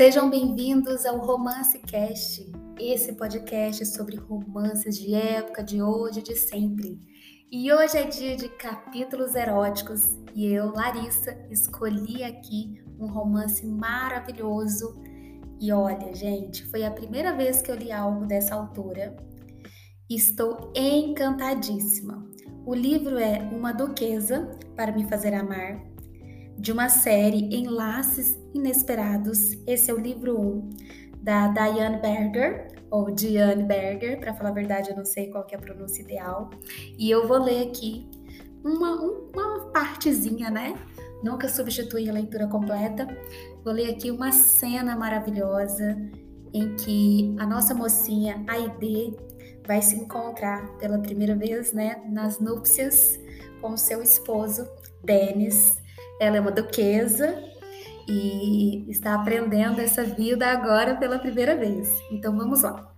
Sejam bem-vindos ao Romance Cast, esse podcast sobre romances de época, de hoje, de sempre. E hoje é dia de capítulos eróticos e eu, Larissa, escolhi aqui um romance maravilhoso. E olha, gente, foi a primeira vez que eu li algo dessa autora. Estou encantadíssima. O livro é Uma Duquesa para Me Fazer Amar, de uma série Enlaces Inesperados. Esse é o livro 1 da Diane Berger, ou Diane Berger, para falar a verdade, eu não sei qual é a pronúncia ideal. E eu vou ler aqui uma, uma partezinha, né? Nunca substitui a leitura completa. Vou ler aqui uma cena maravilhosa em que a nossa mocinha Aide vai se encontrar pela primeira vez, né, nas núpcias com seu esposo Denis ela é uma duquesa e está aprendendo essa vida agora pela primeira vez. Então vamos lá.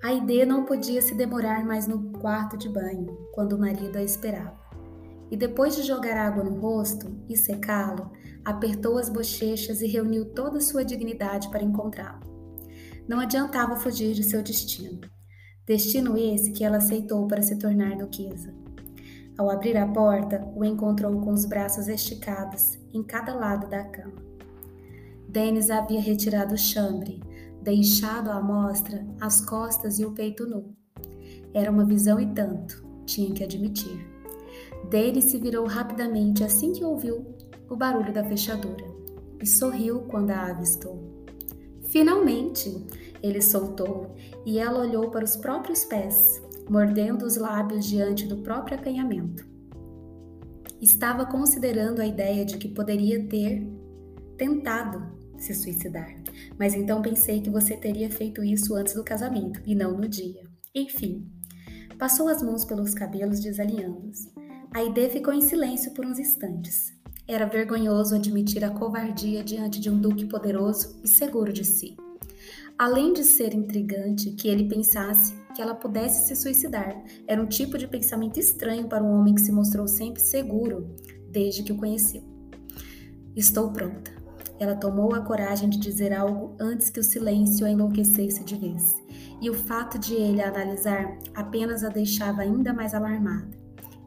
A Aide não podia se demorar mais no quarto de banho quando o marido a esperava. E depois de jogar água no rosto e secá-lo, apertou as bochechas e reuniu toda a sua dignidade para encontrá-lo. Não adiantava fugir de seu destino. Destino esse que ela aceitou para se tornar duquesa. Ao abrir a porta, o encontrou com os braços esticados em cada lado da cama. Denis havia retirado o chambre, deixado à mostra as costas e o peito nu. Era uma visão e tanto, tinha que admitir. Denis se virou rapidamente assim que ouviu o barulho da fechadura e sorriu quando a avistou. Finalmente! Ele soltou e ela olhou para os próprios pés, mordendo os lábios diante do próprio acanhamento. Estava considerando a ideia de que poderia ter tentado se suicidar, mas então pensei que você teria feito isso antes do casamento e não no dia. Enfim, passou as mãos pelos cabelos desalinhando-os. A ideia ficou em silêncio por uns instantes. Era vergonhoso admitir a covardia diante de um duque poderoso e seguro de si. Além de ser intrigante que ele pensasse que ela pudesse se suicidar, era um tipo de pensamento estranho para um homem que se mostrou sempre seguro desde que o conheceu. Estou pronta. Ela tomou a coragem de dizer algo antes que o silêncio a enlouquecesse de vez, e o fato de ele a analisar apenas a deixava ainda mais alarmada.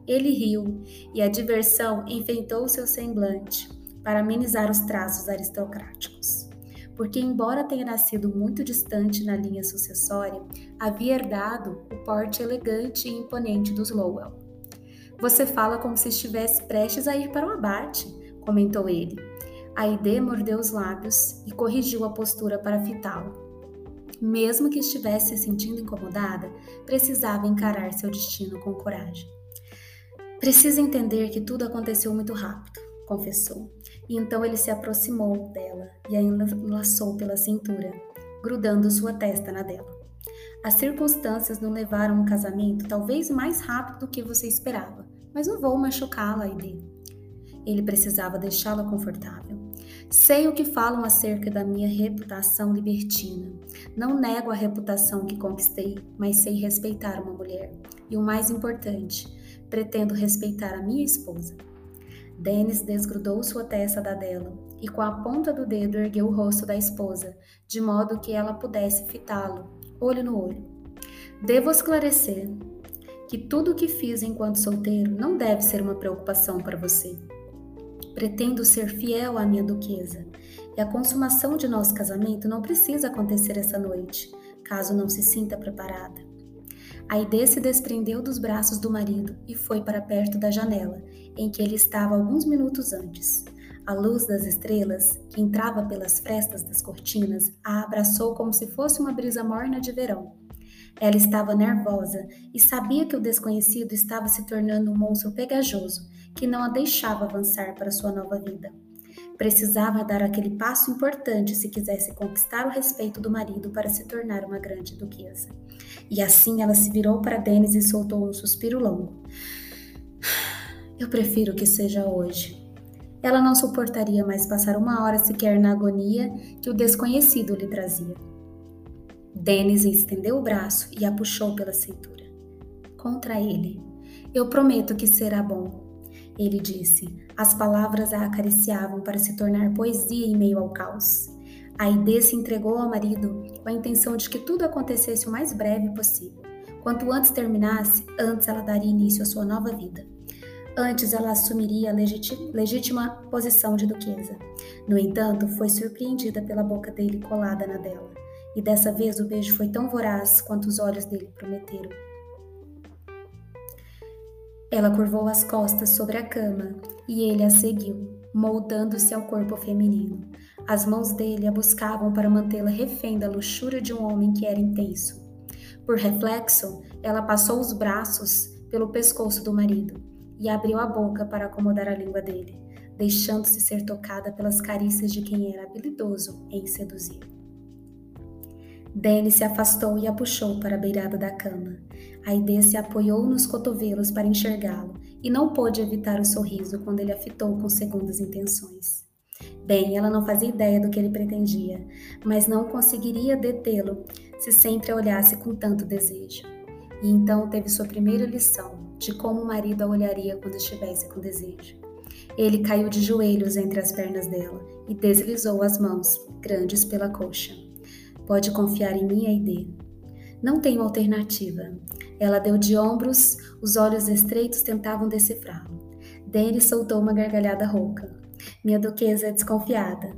Ele riu e a diversão enfeitou seu semblante para amenizar os traços aristocráticos porque, embora tenha nascido muito distante na linha sucessória, havia herdado o porte elegante e imponente dos Lowell. Você fala como se estivesse prestes a ir para o abate, comentou ele. Aide mordeu os lábios e corrigiu a postura para fitá-lo. Mesmo que estivesse se sentindo incomodada, precisava encarar seu destino com coragem. Precisa entender que tudo aconteceu muito rápido, confessou. E então ele se aproximou dela e a enlaçou pela cintura, grudando sua testa na dela. As circunstâncias não levaram um casamento talvez mais rápido do que você esperava, mas não vou machucá-la, Aide. Ele precisava deixá-la confortável. Sei o que falam acerca da minha reputação libertina. Não nego a reputação que conquistei, mas sei respeitar uma mulher. E o mais importante, pretendo respeitar a minha esposa. Dennis desgrudou sua testa da dela e com a ponta do dedo ergueu o rosto da esposa, de modo que ela pudesse fitá-lo, olho no olho. Devo esclarecer que tudo o que fiz enquanto solteiro não deve ser uma preocupação para você. Pretendo ser fiel à minha duquesa, e a consumação de nosso casamento não precisa acontecer essa noite, caso não se sinta preparada. Aide se desprendeu dos braços do marido e foi para perto da janela, em que ele estava alguns minutos antes. A luz das estrelas, que entrava pelas frestas das cortinas, a abraçou como se fosse uma brisa morna de verão. Ela estava nervosa e sabia que o desconhecido estava se tornando um monstro pegajoso que não a deixava avançar para sua nova vida. Precisava dar aquele passo importante se quisesse conquistar o respeito do marido para se tornar uma grande duquesa. E assim ela se virou para Denis e soltou um suspiro longo. Eu prefiro que seja hoje. Ela não suportaria mais passar uma hora sequer na agonia que o desconhecido lhe trazia. Denis estendeu o braço e a puxou pela cintura. Contra ele. Eu prometo que será bom. Ele disse. As palavras a acariciavam para se tornar poesia em meio ao caos. Aide se entregou ao marido com a intenção de que tudo acontecesse o mais breve possível. Quanto antes terminasse, antes ela daria início à sua nova vida. Antes ela assumiria a legítima posição de duquesa. No entanto, foi surpreendida pela boca dele colada na dela. E dessa vez o beijo foi tão voraz quanto os olhos dele prometeram. Ela curvou as costas sobre a cama e ele a seguiu, moldando-se ao corpo feminino. As mãos dele a buscavam para mantê-la refém da luxúria de um homem que era intenso. Por reflexo, ela passou os braços pelo pescoço do marido e abriu a boca para acomodar a língua dele, deixando-se ser tocada pelas carícias de quem era habilidoso em seduzir. Danny se afastou e a puxou para a beirada da cama. Aide se apoiou nos cotovelos para enxergá-lo e não pôde evitar o sorriso quando ele a fitou com segundas intenções. Bem, ela não fazia ideia do que ele pretendia, mas não conseguiria detê-lo se sempre a olhasse com tanto desejo. E então teve sua primeira lição de como o marido a olharia quando estivesse com desejo. Ele caiu de joelhos entre as pernas dela e deslizou as mãos, grandes pela coxa. Pode confiar em mim, Aide. Não tenho alternativa. Ela deu de ombros, os olhos estreitos tentavam decifrá-lo. Danny soltou uma gargalhada rouca. Minha duquesa é desconfiada.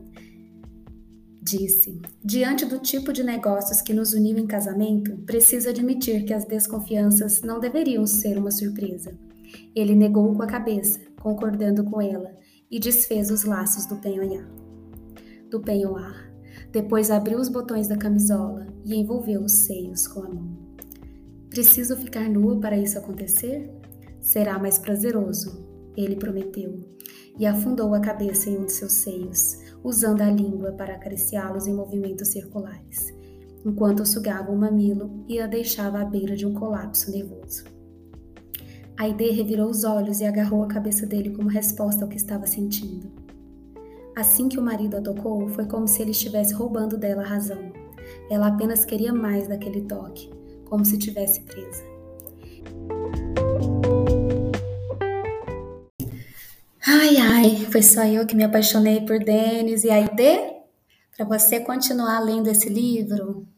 Disse: Diante do tipo de negócios que nos uniu em casamento, preciso admitir que as desconfianças não deveriam ser uma surpresa. Ele negou com a cabeça, concordando com ela, e desfez os laços do penhoar. Do penhoar. Depois abriu os botões da camisola e envolveu os seios com a mão. Preciso ficar nua para isso acontecer? Será mais prazeroso, ele prometeu, e afundou a cabeça em um de seus seios, usando a língua para acariciá-los em movimentos circulares, enquanto sugava o mamilo e a deixava à beira de um colapso nervoso. Aide revirou os olhos e agarrou a cabeça dele como resposta ao que estava sentindo. Assim que o marido a tocou, foi como se ele estivesse roubando dela a razão. Ela apenas queria mais daquele toque, como se tivesse presa. Ai, ai, foi só eu que me apaixonei por Denis e Aide? Para você continuar lendo esse livro,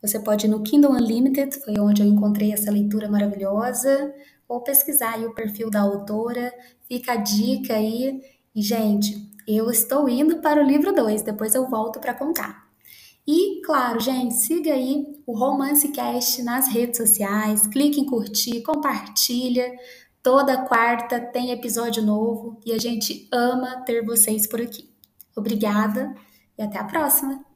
você pode ir no Kindle Unlimited, foi onde eu encontrei essa leitura maravilhosa, ou pesquisar aí o perfil da autora, fica a dica aí. E, gente, eu estou indo para o livro 2, depois eu volto para contar. E, claro, gente, siga aí o Romance Cast nas redes sociais, clique em curtir, compartilha. Toda quarta tem episódio novo e a gente ama ter vocês por aqui. Obrigada e até a próxima!